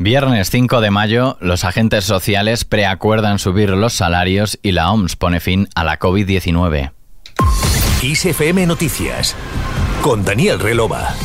Viernes 5 de mayo, los agentes sociales preacuerdan subir los salarios y la OMS pone fin a la COVID-19. ISFM Noticias con Daniel Relova.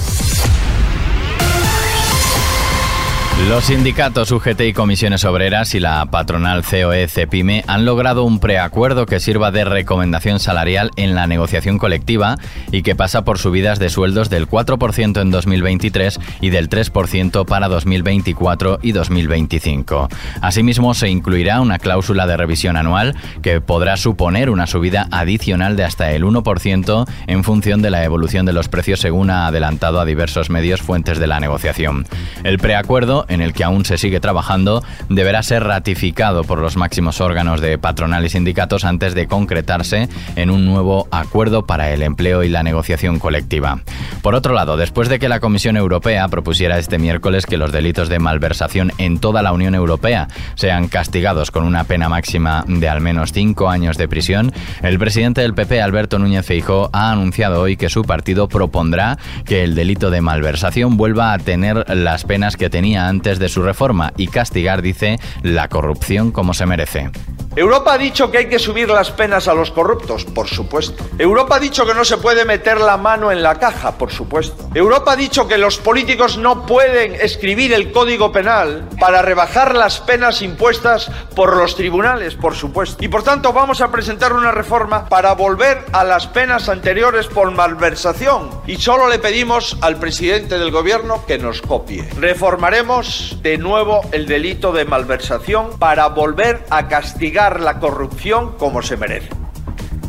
Los sindicatos UGT y comisiones obreras y la patronal COE-CEPIME han logrado un preacuerdo que sirva de recomendación salarial en la negociación colectiva y que pasa por subidas de sueldos del 4% en 2023 y del 3% para 2024 y 2025. Asimismo, se incluirá una cláusula de revisión anual que podrá suponer una subida adicional de hasta el 1% en función de la evolución de los precios según ha adelantado a diversos medios fuentes de la negociación. El preacuerdo en el que aún se sigue trabajando, deberá ser ratificado por los máximos órganos de patronal y sindicatos antes de concretarse en un nuevo acuerdo para el empleo y la negociación colectiva. Por otro lado, después de que la Comisión Europea propusiera este miércoles que los delitos de malversación en toda la Unión Europea sean castigados con una pena máxima de al menos cinco años de prisión, el presidente del PP, Alberto Núñez Feijóo, ha anunciado hoy que su partido propondrá que el delito de malversación vuelva a tener las penas que tenía antes de su reforma y castigar, dice, la corrupción como se merece. Europa ha dicho que hay que subir las penas a los corruptos, por supuesto. Europa ha dicho que no se puede meter la mano en la caja, por supuesto. Europa ha dicho que los políticos no pueden escribir el código penal para rebajar las penas impuestas por los tribunales, por supuesto. Y por tanto vamos a presentar una reforma para volver a las penas anteriores por malversación. Y solo le pedimos al presidente del gobierno que nos copie. Reformaremos de nuevo el delito de malversación para volver a castigar la corrupción como se merece.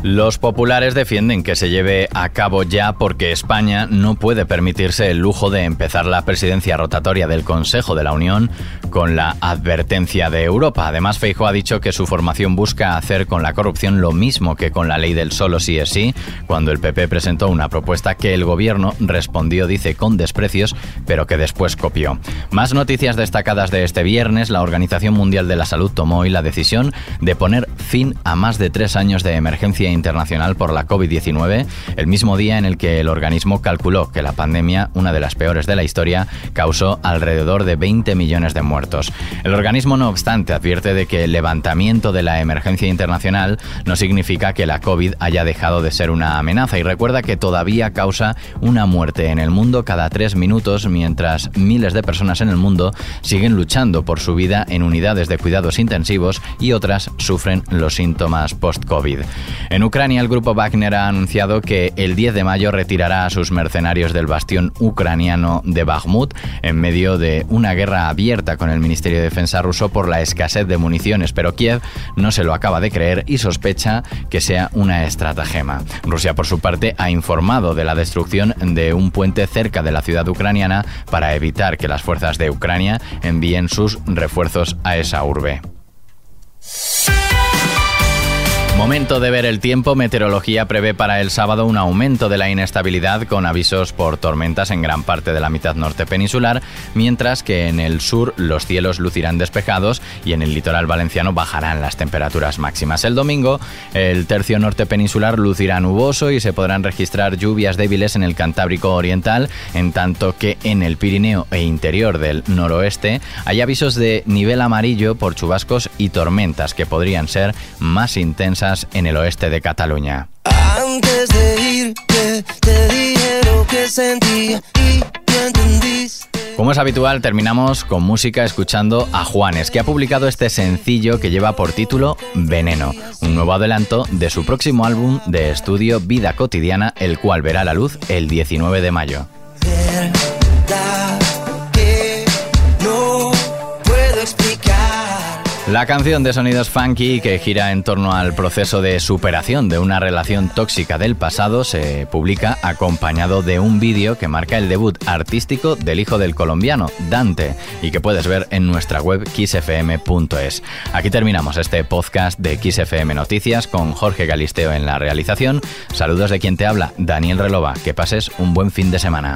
Los populares defienden que se lleve a cabo ya porque España no puede permitirse el lujo de empezar la presidencia rotatoria del Consejo de la Unión con la advertencia de Europa. Además, Feijo ha dicho que su formación busca hacer con la corrupción lo mismo que con la ley del solo sí es sí, cuando el PP presentó una propuesta que el gobierno respondió, dice, con desprecios, pero que después copió. Más noticias destacadas de este viernes, la Organización Mundial de la Salud tomó hoy la decisión de poner fin a más de tres años de emergencia internacional por la COVID-19, el mismo día en el que el organismo calculó que la pandemia, una de las peores de la historia, causó alrededor de 20 millones de muertos. El organismo, no obstante, advierte de que el levantamiento de la emergencia internacional no significa que la COVID haya dejado de ser una amenaza y recuerda que todavía causa una muerte en el mundo cada tres minutos mientras miles de personas en el mundo siguen luchando por su vida en unidades de cuidados intensivos y otras sufren los síntomas post-COVID. En Ucrania, el grupo Wagner ha anunciado que el 10 de mayo retirará a sus mercenarios del bastión ucraniano de Bakhmut en medio de una guerra abierta con el Ministerio de Defensa ruso por la escasez de municiones, pero Kiev no se lo acaba de creer y sospecha que sea una estratagema. Rusia, por su parte, ha informado de la destrucción de un puente cerca de la ciudad ucraniana para evitar que las fuerzas de Ucrania envíen sus refuerzos a esa urbe. Momento de ver el tiempo. Meteorología prevé para el sábado un aumento de la inestabilidad con avisos por tormentas en gran parte de la mitad norte peninsular, mientras que en el sur los cielos lucirán despejados y en el litoral valenciano bajarán las temperaturas máximas. El domingo el tercio norte peninsular lucirá nuboso y se podrán registrar lluvias débiles en el Cantábrico Oriental, en tanto que en el Pirineo e interior del noroeste hay avisos de nivel amarillo por chubascos y tormentas que podrían ser más intensas en el oeste de Cataluña. Antes de Como es habitual, terminamos con música escuchando a Juanes, que ha publicado este sencillo que lleva por título Veneno, un nuevo adelanto de su próximo álbum de estudio Vida Cotidiana, el cual verá la luz el 19 de mayo. La canción de sonidos funky que gira en torno al proceso de superación de una relación tóxica del pasado se publica acompañado de un vídeo que marca el debut artístico del hijo del colombiano, Dante, y que puedes ver en nuestra web xfm.es. Aquí terminamos este podcast de XFM Noticias con Jorge Galisteo en la realización. Saludos de quien te habla, Daniel Relova. Que pases un buen fin de semana.